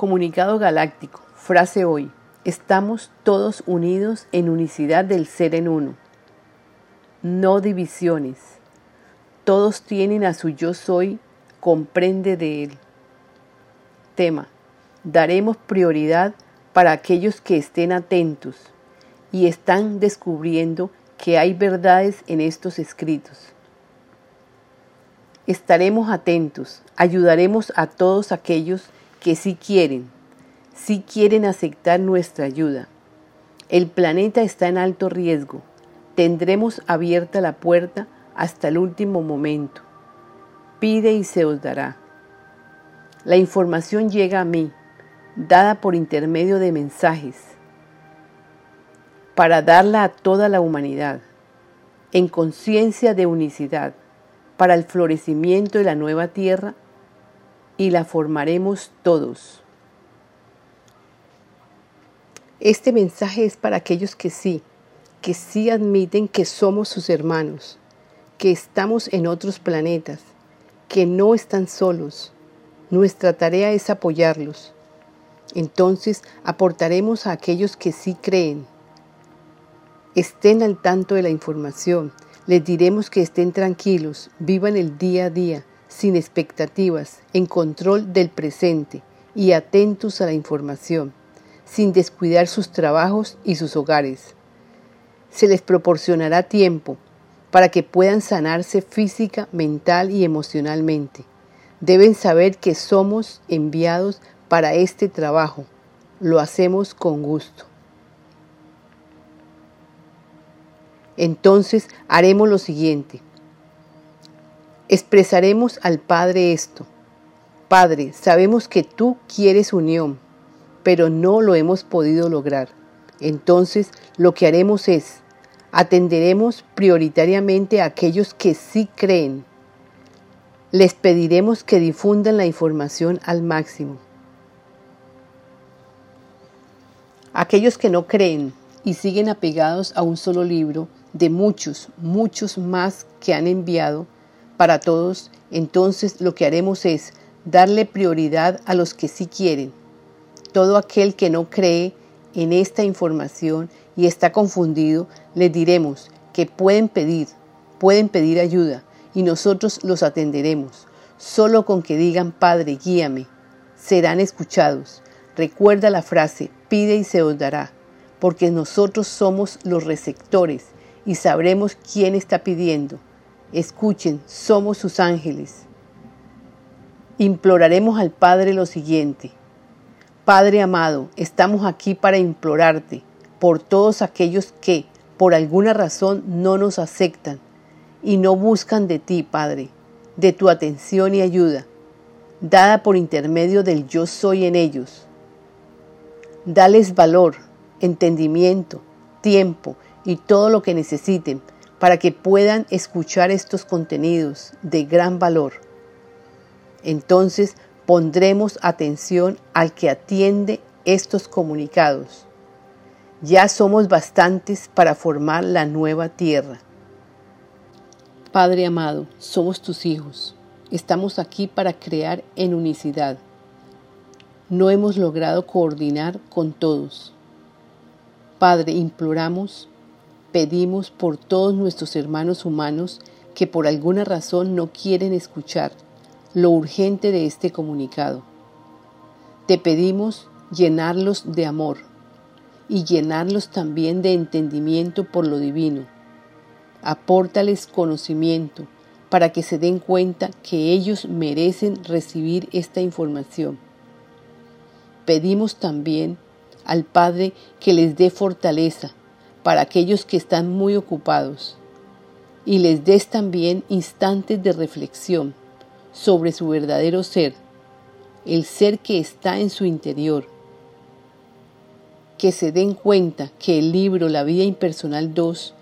Comunicado galáctico. Frase hoy. Estamos todos unidos en unicidad del ser en uno. No divisiones. Todos tienen a su yo soy, comprende de él. Tema. Daremos prioridad para aquellos que estén atentos y están descubriendo que hay verdades en estos escritos. Estaremos atentos, ayudaremos a todos aquellos que sí quieren, sí quieren aceptar nuestra ayuda. El planeta está en alto riesgo. Tendremos abierta la puerta hasta el último momento. Pide y se os dará. La información llega a mí, dada por intermedio de mensajes, para darla a toda la humanidad, en conciencia de unicidad, para el florecimiento de la nueva tierra y la formaremos todos. Este mensaje es para aquellos que sí, que sí admiten que somos sus hermanos, que estamos en otros planetas, que no están solos. Nuestra tarea es apoyarlos. Entonces aportaremos a aquellos que sí creen. Estén al tanto de la información. Les diremos que estén tranquilos, vivan el día a día, sin expectativas, en control del presente y atentos a la información, sin descuidar sus trabajos y sus hogares. Se les proporcionará tiempo para que puedan sanarse física, mental y emocionalmente. Deben saber que somos enviados para este trabajo. Lo hacemos con gusto. Entonces haremos lo siguiente. Expresaremos al Padre esto. Padre, sabemos que tú quieres unión, pero no lo hemos podido lograr. Entonces lo que haremos es, atenderemos prioritariamente a aquellos que sí creen. Les pediremos que difundan la información al máximo. Aquellos que no creen y siguen apegados a un solo libro, de muchos, muchos más que han enviado, para todos, entonces lo que haremos es darle prioridad a los que sí quieren. Todo aquel que no cree en esta información y está confundido, les diremos que pueden pedir, pueden pedir ayuda y nosotros los atenderemos. Solo con que digan, Padre, guíame, serán escuchados. Recuerda la frase, pide y se os dará, porque nosotros somos los receptores y sabremos quién está pidiendo Escuchen, somos sus ángeles. Imploraremos al Padre lo siguiente. Padre amado, estamos aquí para implorarte por todos aquellos que, por alguna razón, no nos aceptan y no buscan de ti, Padre, de tu atención y ayuda, dada por intermedio del yo soy en ellos. Dales valor, entendimiento, tiempo y todo lo que necesiten para que puedan escuchar estos contenidos de gran valor. Entonces pondremos atención al que atiende estos comunicados. Ya somos bastantes para formar la nueva tierra. Padre amado, somos tus hijos. Estamos aquí para crear en unicidad. No hemos logrado coordinar con todos. Padre, imploramos pedimos por todos nuestros hermanos humanos que por alguna razón no quieren escuchar lo urgente de este comunicado. Te pedimos llenarlos de amor y llenarlos también de entendimiento por lo divino. Apórtales conocimiento para que se den cuenta que ellos merecen recibir esta información. Pedimos también al Padre que les dé fortaleza para aquellos que están muy ocupados y les des también instantes de reflexión sobre su verdadero ser, el ser que está en su interior. Que se den cuenta que el libro La vida impersonal 2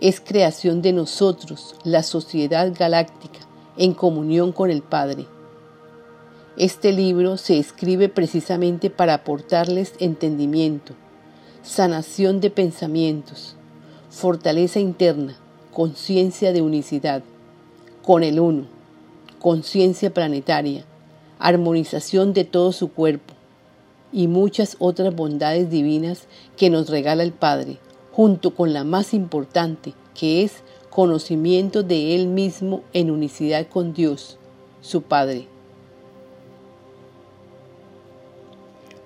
es creación de nosotros, la sociedad galáctica, en comunión con el Padre. Este libro se escribe precisamente para aportarles entendimiento, sanación de pensamientos, fortaleza interna, conciencia de unicidad, con el uno, conciencia planetaria, armonización de todo su cuerpo, y muchas otras bondades divinas que nos regala el Padre, junto con la más importante, que es conocimiento de Él mismo en unicidad con Dios, su Padre.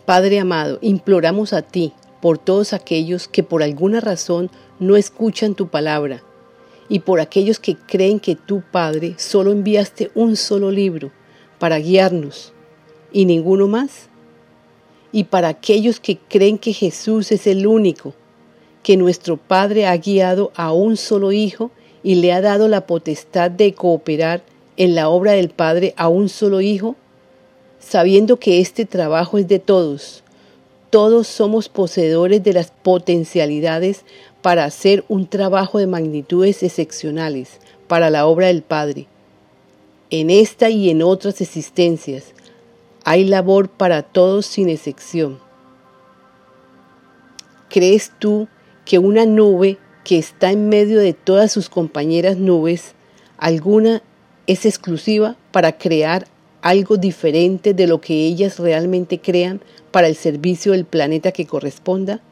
Padre amado, imploramos a ti por todos aquellos que por alguna razón no escuchan tu palabra y por aquellos que creen que tú, Padre, solo enviaste un solo libro para guiarnos y ninguno más. Y para aquellos que creen que Jesús es el único, que nuestro Padre ha guiado a un solo Hijo y le ha dado la potestad de cooperar en la obra del Padre a un solo Hijo, sabiendo que este trabajo es de todos. Todos somos poseedores de las potencialidades para hacer un trabajo de magnitudes excepcionales para la obra del Padre. En esta y en otras existencias hay labor para todos sin excepción. ¿Crees tú que una nube que está en medio de todas sus compañeras nubes, alguna es exclusiva para crear algo diferente de lo que ellas realmente crean para el servicio del planeta que corresponda?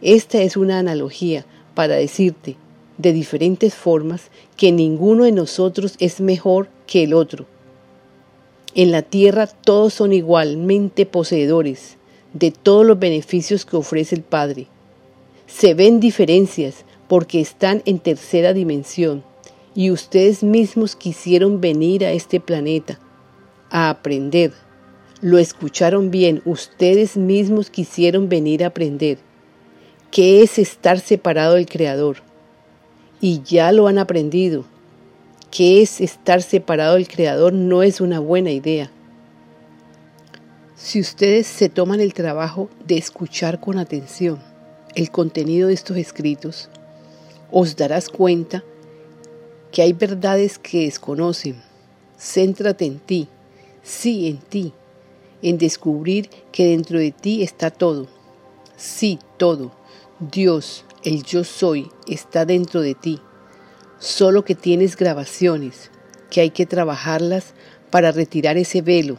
Esta es una analogía para decirte de diferentes formas que ninguno de nosotros es mejor que el otro. En la tierra todos son igualmente poseedores de todos los beneficios que ofrece el Padre. Se ven diferencias porque están en tercera dimensión y ustedes mismos quisieron venir a este planeta a aprender. Lo escucharon bien, ustedes mismos quisieron venir a aprender qué es estar separado del Creador. Y ya lo han aprendido. ¿Qué es estar separado del Creador? No es una buena idea. Si ustedes se toman el trabajo de escuchar con atención el contenido de estos escritos, os darás cuenta que hay verdades que desconocen. Céntrate en ti, sí en ti, en descubrir que dentro de ti está todo, sí todo. Dios, el yo soy, está dentro de ti, solo que tienes grabaciones, que hay que trabajarlas para retirar ese velo.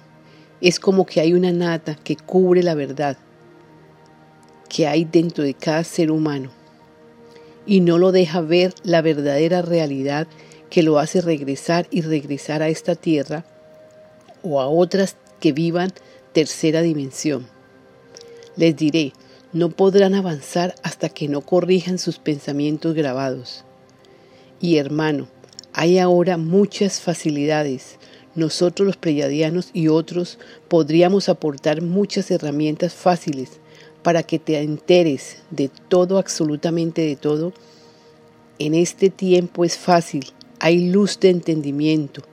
Es como que hay una nata que cubre la verdad que hay dentro de cada ser humano. Y no lo deja ver la verdadera realidad que lo hace regresar y regresar a esta tierra o a otras que vivan tercera dimensión. Les diré, no podrán avanzar hasta que no corrijan sus pensamientos grabados. Y hermano, hay ahora muchas facilidades. Nosotros los preyadianos y otros podríamos aportar muchas herramientas fáciles para que te enteres de todo, absolutamente de todo. En este tiempo es fácil, hay luz de entendimiento.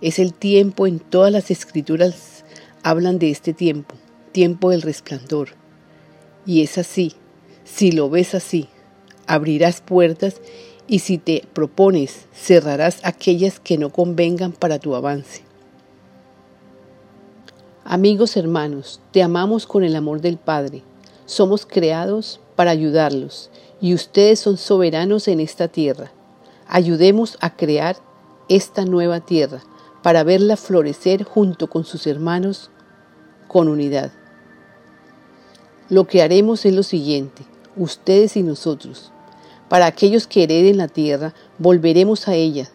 Es el tiempo en todas las escrituras hablan de este tiempo, tiempo del resplandor y es así. Si lo ves así, abrirás puertas y si te propones, cerrarás aquellas que no convengan para tu avance. Amigos hermanos, te amamos con el amor del Padre. Somos creados para ayudarlos y ustedes son soberanos en esta tierra. Ayudemos a crear esta nueva tierra para verla florecer junto con sus hermanos con unidad. Lo que haremos es lo siguiente, ustedes y nosotros. Para aquellos que hereden la tierra, volveremos a ella.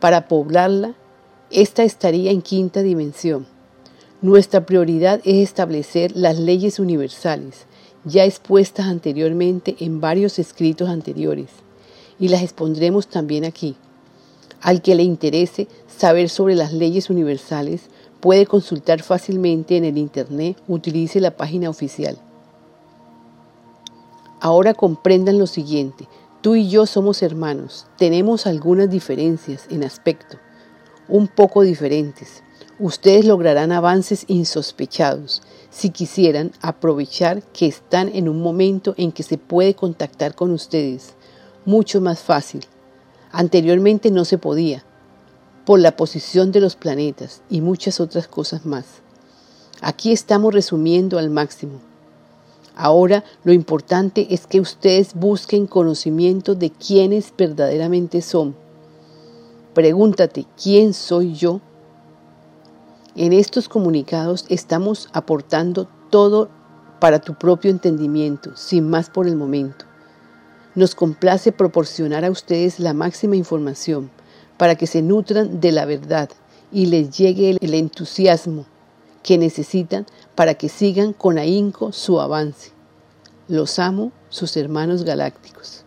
Para poblarla, esta estaría en quinta dimensión. Nuestra prioridad es establecer las leyes universales, ya expuestas anteriormente en varios escritos anteriores, y las expondremos también aquí. Al que le interese saber sobre las leyes universales, puede consultar fácilmente en el Internet, utilice la página oficial. Ahora comprendan lo siguiente, tú y yo somos hermanos, tenemos algunas diferencias en aspecto, un poco diferentes. Ustedes lograrán avances insospechados si quisieran aprovechar que están en un momento en que se puede contactar con ustedes, mucho más fácil. Anteriormente no se podía, por la posición de los planetas y muchas otras cosas más. Aquí estamos resumiendo al máximo. Ahora lo importante es que ustedes busquen conocimiento de quiénes verdaderamente son. Pregúntate, ¿quién soy yo? En estos comunicados estamos aportando todo para tu propio entendimiento, sin más por el momento. Nos complace proporcionar a ustedes la máxima información para que se nutran de la verdad y les llegue el entusiasmo que necesitan para que sigan con ahínco su avance. Los amo, sus hermanos galácticos.